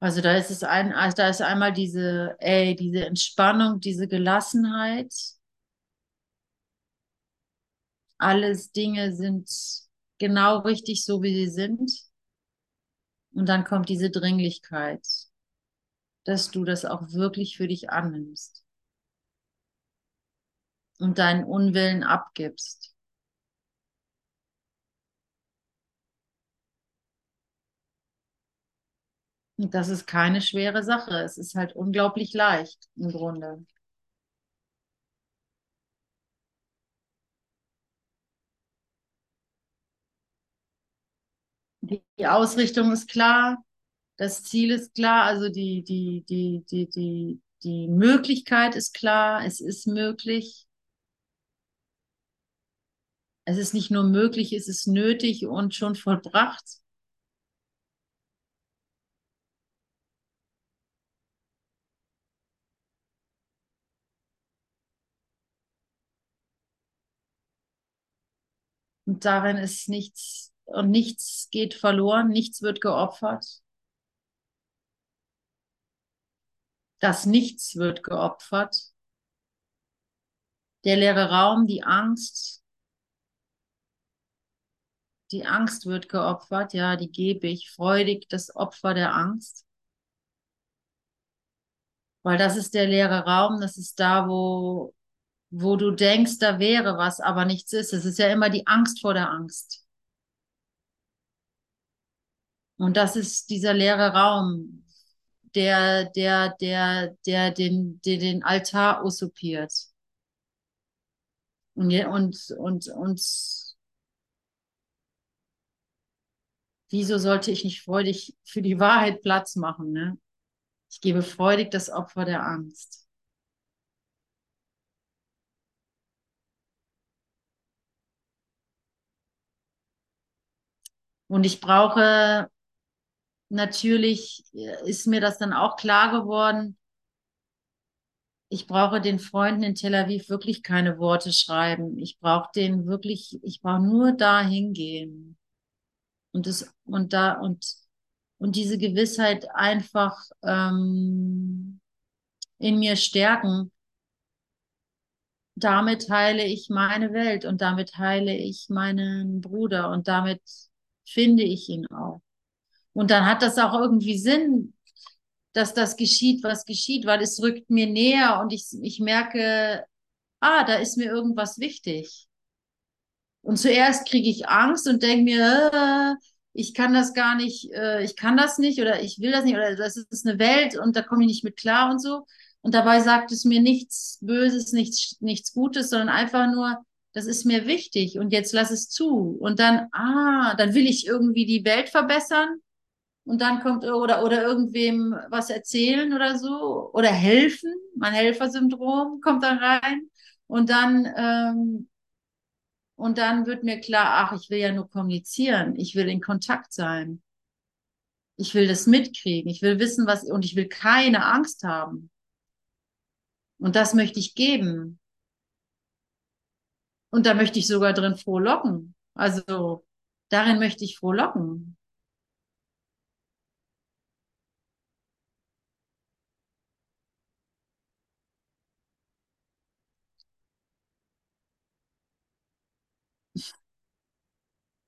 Also da ist es ein, also da ist einmal diese, ey, diese Entspannung, diese Gelassenheit. Alles Dinge sind genau richtig so, wie sie sind. Und dann kommt diese Dringlichkeit, dass du das auch wirklich für dich annimmst und deinen Unwillen abgibst. Und das ist keine schwere Sache. Es ist halt unglaublich leicht im Grunde. Die, Ausrichtung ist klar, das Ziel ist klar, also die, die, die, die, die, die Möglichkeit ist klar, es ist möglich. Es ist nicht nur möglich, es ist nötig und schon vollbracht. Und darin ist nichts und nichts geht verloren, nichts wird geopfert. Das Nichts wird geopfert. Der leere Raum, die Angst, die Angst wird geopfert, ja, die gebe ich freudig, das Opfer der Angst. Weil das ist der leere Raum, das ist da, wo wo du denkst, da wäre was, aber nichts ist. Es ist ja immer die Angst vor der Angst. Und das ist dieser leere Raum, der, der, der, der den, der den Altar usurpiert. Und, und, und, und wieso sollte ich nicht freudig für die Wahrheit Platz machen, ne? Ich gebe freudig das Opfer der Angst. Und ich brauche, natürlich ist mir das dann auch klar geworden, ich brauche den Freunden in Tel Aviv wirklich keine Worte schreiben. Ich brauche den wirklich, ich brauche nur da hingehen. Und das, und da, und, und diese Gewissheit einfach ähm, in mir stärken, damit heile ich meine Welt und damit heile ich meinen Bruder und damit finde ich ihn auch. Und dann hat das auch irgendwie Sinn, dass das geschieht, was geschieht, weil es rückt mir näher und ich, ich merke, ah, da ist mir irgendwas wichtig. Und zuerst kriege ich Angst und denke mir, äh, ich kann das gar nicht, äh, ich kann das nicht oder ich will das nicht oder das ist eine Welt und da komme ich nicht mit klar und so. Und dabei sagt es mir nichts Böses, nichts, nichts Gutes, sondern einfach nur, das ist mir wichtig und jetzt lass es zu. Und dann, ah, dann will ich irgendwie die Welt verbessern und dann kommt oder oder irgendwem was erzählen oder so oder helfen, mein Helfersyndrom kommt dann rein. Und dann ähm, und dann wird mir klar, ach, ich will ja nur kommunizieren, ich will in Kontakt sein, ich will das mitkriegen, ich will wissen, was und ich will keine Angst haben. Und das möchte ich geben. Und da möchte ich sogar drin frohlocken, also darin möchte ich frohlocken.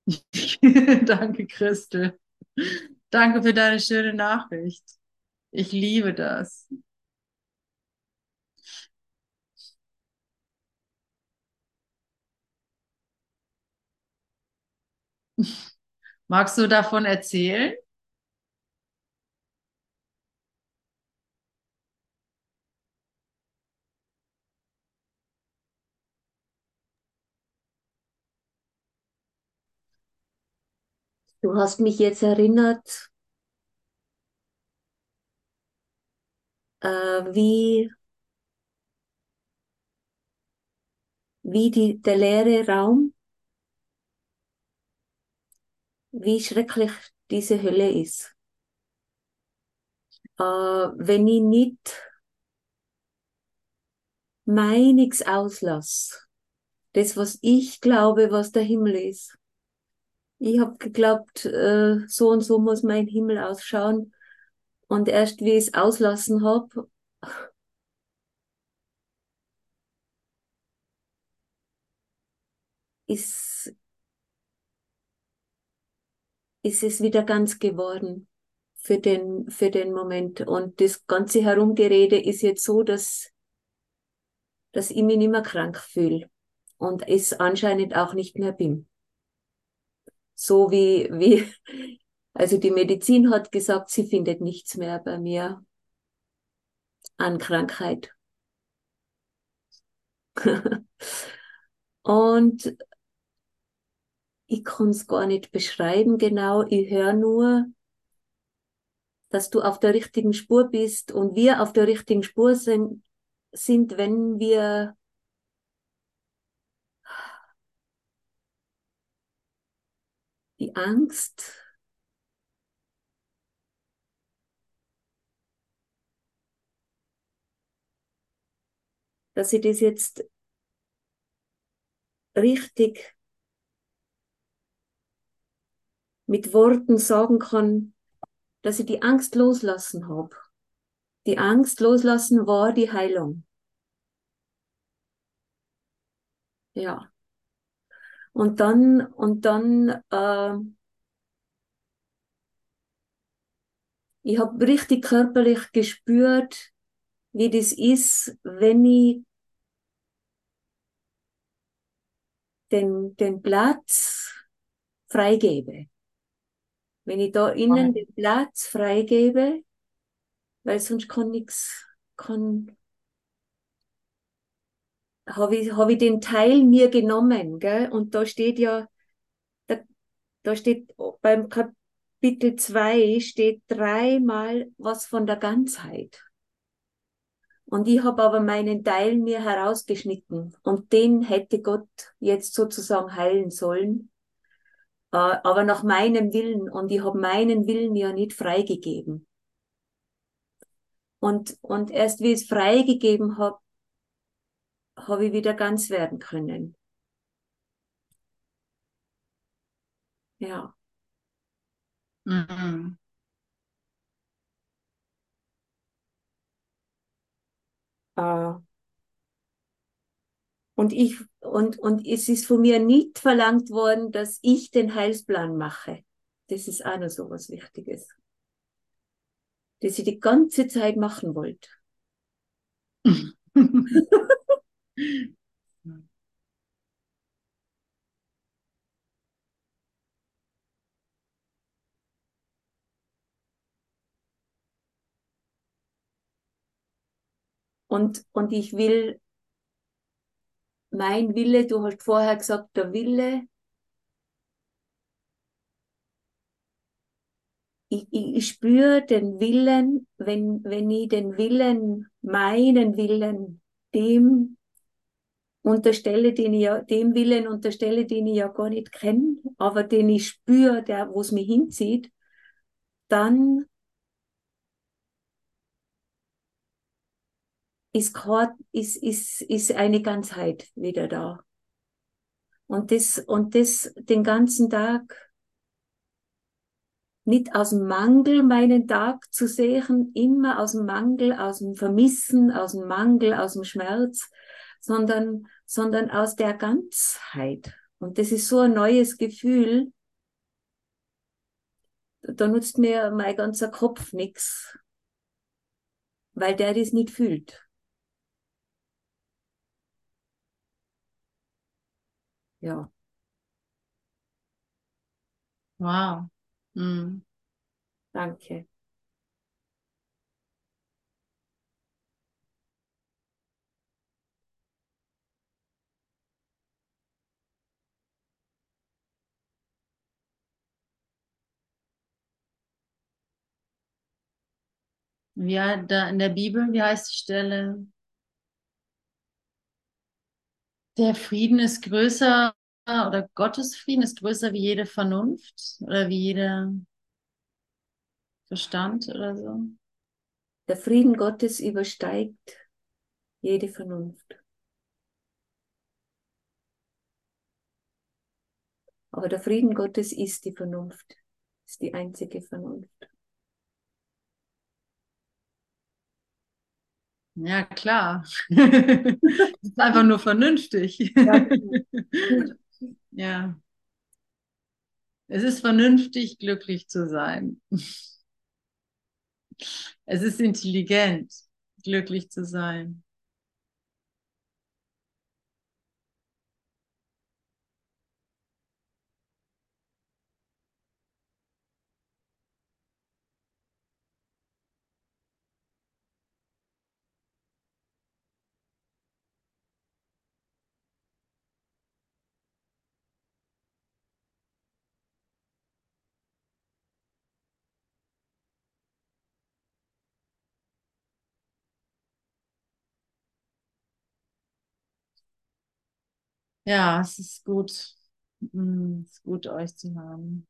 Danke, Christel. Danke für deine schöne Nachricht. Ich liebe das. Magst du davon erzählen? Du hast mich jetzt erinnert, äh, wie, wie die, der leere Raum, wie schrecklich diese Hölle ist. Äh, wenn ich nicht meinigs auslasse, das, was ich glaube, was der Himmel ist. Ich habe geglaubt, äh, so und so muss mein Himmel ausschauen. Und erst wie ich es auslassen habe, ist, ist es wieder ganz geworden für den, für den Moment. Und das ganze Herumgerede ist jetzt so, dass, dass ich mich nicht mehr krank fühle und es anscheinend auch nicht mehr bin. So wie, wie, also die Medizin hat gesagt, sie findet nichts mehr bei mir an Krankheit. und ich kann es gar nicht beschreiben genau. Ich höre nur, dass du auf der richtigen Spur bist und wir auf der richtigen Spur sind, sind wenn wir die Angst dass ich das jetzt richtig mit Worten sagen kann, dass ich die Angst loslassen habe. Die Angst loslassen war die Heilung. Ja. Und dann, und dann, äh, ich habe richtig körperlich gespürt, wie das ist, wenn ich den, den Platz freigebe. Wenn ich da innen den Platz freigebe, weil sonst kann nichts, kann, habe ich, hab ich den Teil mir genommen, gell? Und da steht ja, da, da steht beim Kapitel 2 steht dreimal was von der Ganzheit. Und ich habe aber meinen Teil mir herausgeschnitten und den hätte Gott jetzt sozusagen heilen sollen, äh, aber nach meinem Willen und ich habe meinen Willen ja nicht freigegeben. Und, und erst wie ich es freigegeben habe, habe ich wieder ganz werden können. Ja. Mhm. Äh, Und ich, und, und es ist von mir nicht verlangt worden, dass ich den Heilsplan mache. Das ist auch noch so was Wichtiges. Das ich die ganze Zeit machen wollte. Und, und ich will, mein Wille, du hast vorher gesagt, der Wille, ich, ich, ich spüre den Willen, wenn, wenn ich den Willen, meinen Willen, dem unterstelle, den ich ja, dem Willen unterstelle, den ich ja gar nicht kenne, aber den ich spüre, der, wo es mich hinzieht, dann ist, ist, ist, ist eine Ganzheit wieder da. Und das, und das den ganzen Tag nicht aus dem Mangel meinen Tag zu sehen, immer aus dem Mangel, aus dem Vermissen, aus dem Mangel, aus dem Schmerz, sondern, sondern aus der Ganzheit. Und das ist so ein neues Gefühl, da nutzt mir mein ganzer Kopf nichts, weil der das nicht fühlt. Ja. Wow. Mhm. Danke. Ja, da in der Bibel, wie heißt die Stelle? Der Frieden ist größer oder Gottes Frieden ist größer wie jede Vernunft oder wie jeder Verstand oder so. Der Frieden Gottes übersteigt jede Vernunft. Aber der Frieden Gottes ist die Vernunft, ist die einzige Vernunft. Ja, klar. das ist einfach nur vernünftig. Ja, genau. Ja. Es ist vernünftig, glücklich zu sein. Es ist intelligent, glücklich zu sein. Ja, es ist gut. Mm, Es ist gut, euch zu haben.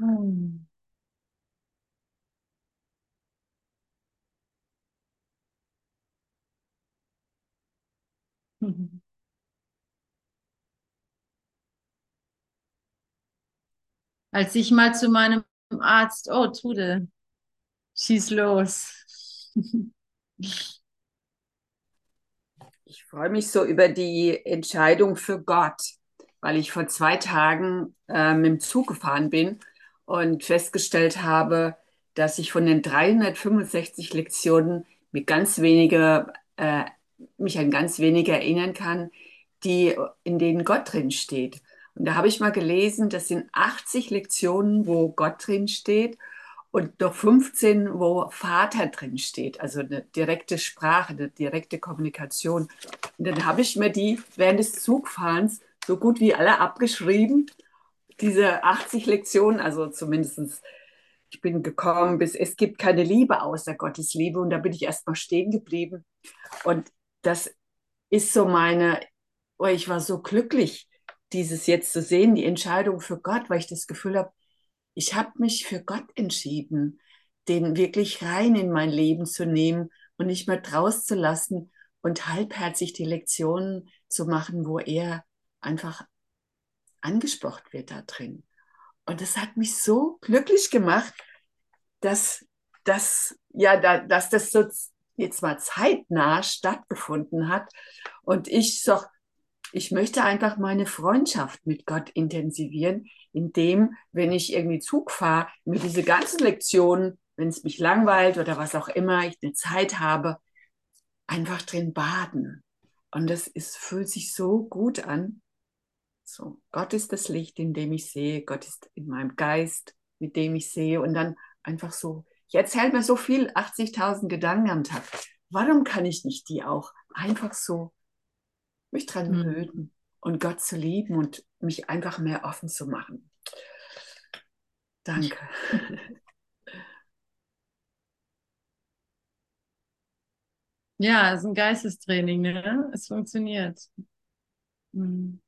Mm. Als ich mal zu meinem Arzt, oh, Tude, schieß los. Ich freue mich so über die Entscheidung für Gott, weil ich vor zwei Tagen äh, mit dem Zug gefahren bin und festgestellt habe, dass ich von den 365 Lektionen mit ganz wenige, äh, mich an ganz wenige erinnern kann, die, in denen Gott drin steht. Und da habe ich mal gelesen, das sind 80 Lektionen, wo Gott drin steht und noch 15, wo Vater drin steht, also eine direkte Sprache, eine direkte Kommunikation. Und dann habe ich mir die während des Zugfahrens so gut wie alle abgeschrieben, diese 80 Lektionen, also zumindest ich bin gekommen bis, es gibt keine Liebe außer Gottes Liebe und da bin ich erstmal stehen geblieben. Und das ist so meine, oh, ich war so glücklich, dieses jetzt zu sehen, die Entscheidung für Gott, weil ich das Gefühl habe, ich habe mich für Gott entschieden, den wirklich rein in mein Leben zu nehmen und nicht mehr draus zu lassen und halbherzig die Lektionen zu machen, wo er einfach angesprochen wird da drin. Und das hat mich so glücklich gemacht, dass, dass, ja, da, dass das so jetzt mal zeitnah stattgefunden hat. Und ich so, ich möchte einfach meine Freundschaft mit Gott intensivieren, indem, wenn ich irgendwie Zug fahre, mir diese ganzen Lektionen, wenn es mich langweilt oder was auch immer, ich eine Zeit habe, einfach drin baden. Und das ist, fühlt sich so gut an. So, Gott ist das Licht, in dem ich sehe. Gott ist in meinem Geist, mit dem ich sehe. Und dann einfach so, ich erzähle mir so viel, 80.000 Gedanken am Tag. Warum kann ich nicht die auch einfach so mich dran Mhm. und Gott zu lieben und mich einfach mehr offen zu machen? Danke. Ja, es ist ein Geistestraining, ne? Es funktioniert. Mhm.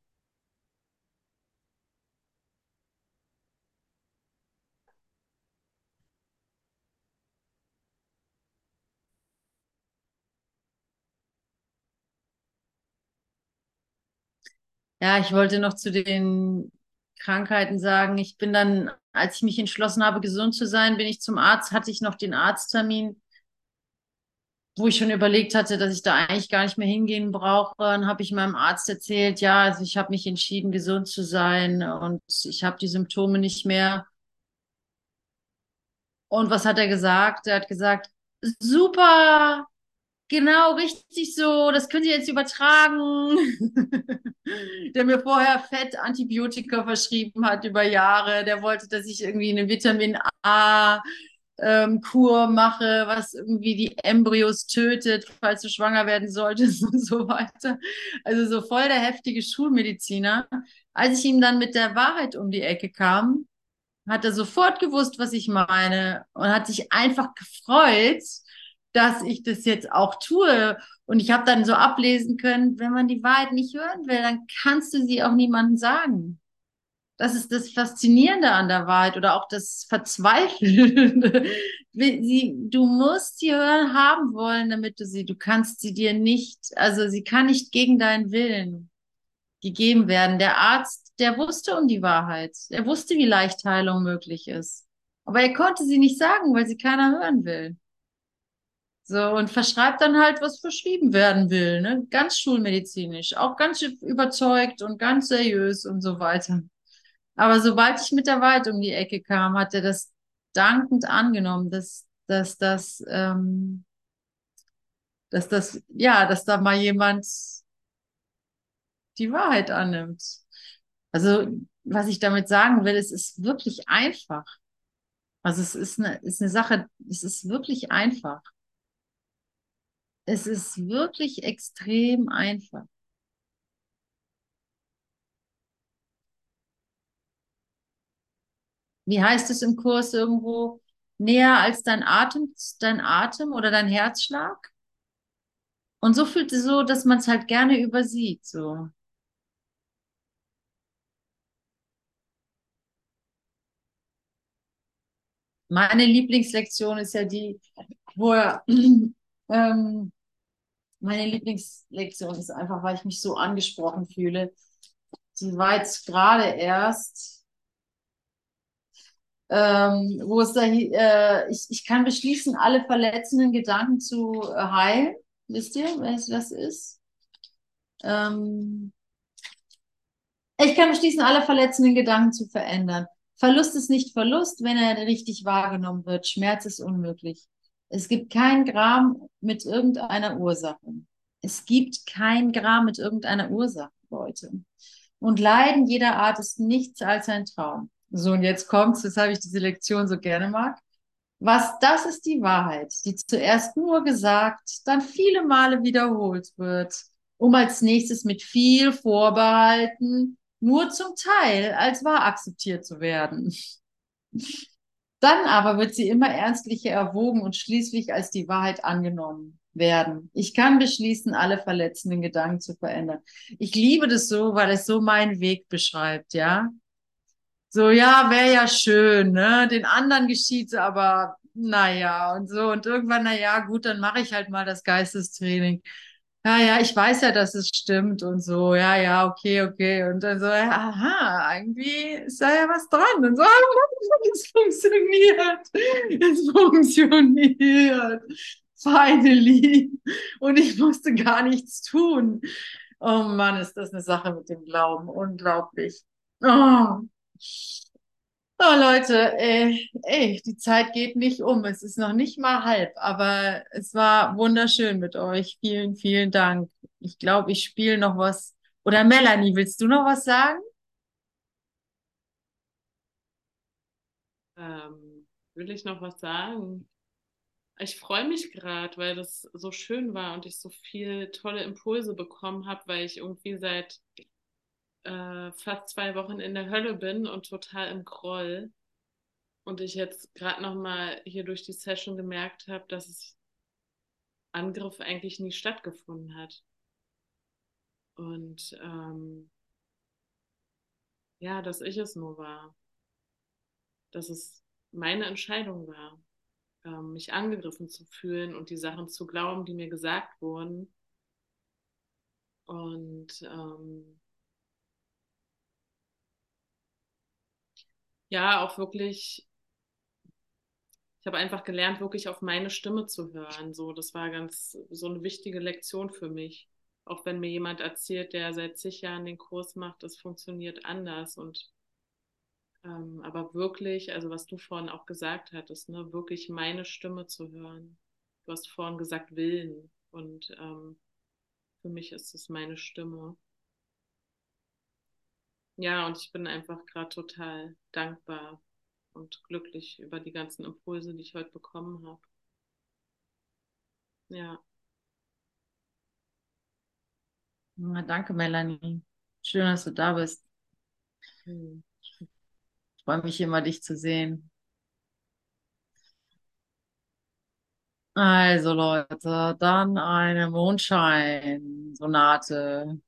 Ja, ich wollte noch zu den Krankheiten sagen, ich bin dann, als ich mich entschlossen habe, gesund zu sein, bin ich zum Arzt, hatte ich noch den Arzttermin, wo ich schon überlegt hatte, dass ich da eigentlich gar nicht mehr hingehen brauche. Dann habe ich meinem Arzt erzählt, ja, also ich habe mich entschieden, gesund zu sein und ich habe die Symptome nicht mehr. Und was hat er gesagt? Er hat gesagt, super, genau, richtig so, das können Sie jetzt übertragen. Der mir vorher Fett Antibiotika verschrieben hat über Jahre. Der wollte, dass ich irgendwie eine Vitamin A ähm, Kur mache, was irgendwie die Embryos tötet, falls du schwanger werden solltest und so weiter. Also so voll der heftige Schulmediziner. Als ich ihm dann mit der Wahrheit um die Ecke kam, hat er sofort gewusst, was ich meine und hat sich einfach gefreut, dass ich das jetzt auch tue. Und ich habe dann so ablesen können, wenn man die Wahrheit nicht hören will, dann kannst du sie auch niemandem sagen. Das ist das Faszinierende an der Wahrheit oder auch das Verzweifelnde. Du musst sie hören, haben wollen, damit du sie, du kannst sie dir nicht, also sie kann nicht gegen deinen Willen gegeben werden. Der Arzt, der wusste um die Wahrheit. Er wusste, wie leicht Heilung möglich ist. Aber er konnte sie nicht sagen, weil sie keiner hören will. So, und verschreibt dann halt, was verschrieben werden will, ne? Ganz schulmedizinisch, auch ganz überzeugt und ganz seriös und so weiter. Aber sobald ich mit der Wahrheit um die Ecke kam, hat er das dankend angenommen, dass, dass das, ähm, dass das, ja, dass da mal jemand die Wahrheit annimmt. Also, was ich damit sagen will, es ist wirklich einfach. Also, es ist eine, ist eine Sache, es ist wirklich einfach. Es ist wirklich extrem einfach. Wie heißt es im Kurs irgendwo? Näher als dein Atem, dein Atem oder dein Herzschlag? Und so fühlt es so, dass man es halt gerne übersieht, so. Meine Lieblingslektion ist ja die, wo er, ähm, meine Lieblingslektion ist einfach, weil ich mich so angesprochen fühle. Die war jetzt gerade erst, ähm, wo es da, äh, ich, ich kann beschließen, alle verletzenden Gedanken zu äh, heilen. Wisst ihr, was das ist? Ähm, ich kann beschließen, alle verletzenden Gedanken zu verändern. Verlust ist nicht Verlust, wenn er richtig wahrgenommen wird. Schmerz ist unmöglich. Es gibt kein Gram mit irgendeiner Ursache. Es gibt kein Gram mit irgendeiner Ursache, Leute. Und Leiden jeder Art ist nichts als ein Traum. So, und jetzt kommt's, weshalb ich diese Lektion so gerne mag. Was, das ist die Wahrheit, die zuerst nur gesagt, dann viele Male wiederholt wird, um als nächstes mit viel Vorbehalten nur zum Teil als wahr akzeptiert zu werden. Dann aber wird sie immer ernstlicher erwogen und schließlich als die Wahrheit angenommen werden. Ich kann beschließen, alle verletzenden Gedanken zu verändern. Ich liebe das so, weil es so meinen Weg beschreibt, ja. So, ja, wäre ja schön, ne? Den anderen geschieht's aber, naja, und so. Und irgendwann, naja, gut, dann mache ich halt mal das Geistestraining. Ja, ja, ich weiß ja, dass es stimmt und so. Ja, ja, okay, okay. Und dann so, aha, irgendwie ist da ja was dran. Und so, es funktioniert. Es funktioniert. Finally. Und ich musste gar nichts tun. Oh Mann, ist das eine Sache mit dem Glauben. Unglaublich. Oh. Oh Leute, ey, ey, die Zeit geht nicht um. Es ist noch nicht mal halb, aber es war wunderschön mit euch. Vielen, vielen Dank. Ich glaube, ich spiele noch was. Oder Melanie, willst du noch was sagen? Ähm, will ich noch was sagen? Ich freue mich gerade, weil das so schön war und ich so viel tolle Impulse bekommen habe, weil ich irgendwie seit äh, fast zwei Wochen in der Hölle bin und total im Groll. Und ich jetzt gerade nochmal hier durch die Session gemerkt habe, dass es Angriff eigentlich nie stattgefunden hat. Und ähm, ja, dass ich es nur war. Dass es meine Entscheidung war, ähm, mich angegriffen zu fühlen und die Sachen zu glauben, die mir gesagt wurden. Und ähm, ja, auch wirklich, ich habe einfach gelernt, wirklich auf meine Stimme zu hören. So, das war ganz so eine wichtige Lektion für mich. Auch wenn mir jemand erzählt, der seit zig Jahren den Kurs macht, das funktioniert anders. Und ähm, aber wirklich, also was du vorhin auch gesagt hattest, ne, wirklich meine Stimme zu hören. Du hast vorhin gesagt Willen und ähm, für mich ist es meine Stimme. Ja, und ich bin einfach gerade total dankbar und glücklich über die ganzen Impulse, die ich heute bekommen habe. Ja. Na, danke, Melanie. Schön, dass du da bist. Hm. Ich freue mich immer, dich zu sehen. Also Leute, dann eine Mondschein-Sonate.